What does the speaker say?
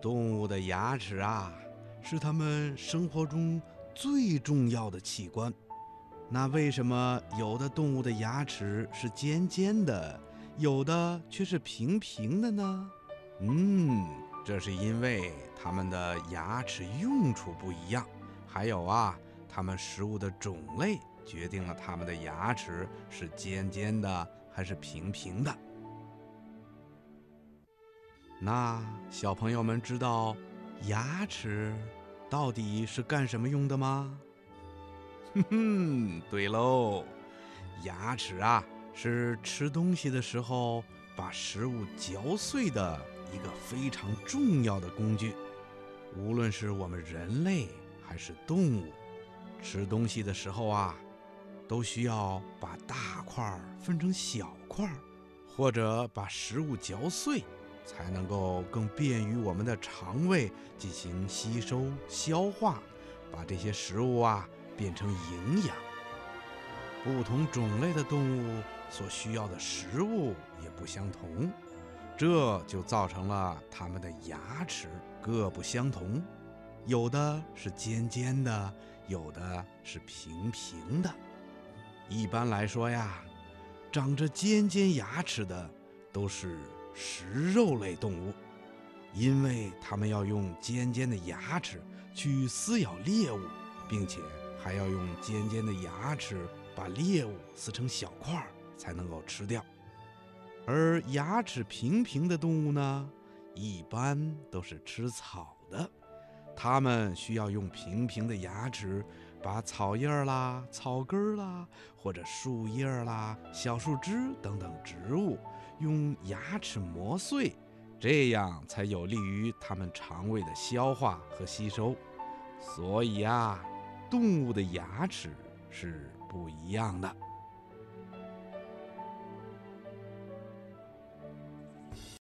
动物的牙齿啊，是它们生活中最重要的器官。那为什么有的动物的牙齿是尖尖的，有的却是平平的呢？嗯，这是因为它们的牙齿用处不一样，还有啊，它们食物的种类决定了它们的牙齿是尖尖的还是平平的。那小朋友们知道牙齿到底是干什么用的吗？哼哼，对喽，牙齿啊是吃东西的时候把食物嚼碎的一个非常重要的工具。无论是我们人类还是动物，吃东西的时候啊，都需要把大块分成小块，或者把食物嚼碎。才能够更便于我们的肠胃进行吸收消化，把这些食物啊变成营养。不同种类的动物所需要的食物也不相同，这就造成了它们的牙齿各不相同，有的是尖尖的，有的是平平的。一般来说呀，长着尖尖牙齿的都是。食肉类动物，因为它们要用尖尖的牙齿去撕咬猎物，并且还要用尖尖的牙齿把猎物撕成小块儿才能够吃掉。而牙齿平平的动物呢，一般都是吃草的，它们需要用平平的牙齿把草叶儿啦、草根儿啦，或者树叶儿啦、小树枝等等植物。用牙齿磨碎，这样才有利于它们肠胃的消化和吸收。所以啊，动物的牙齿是不一样的。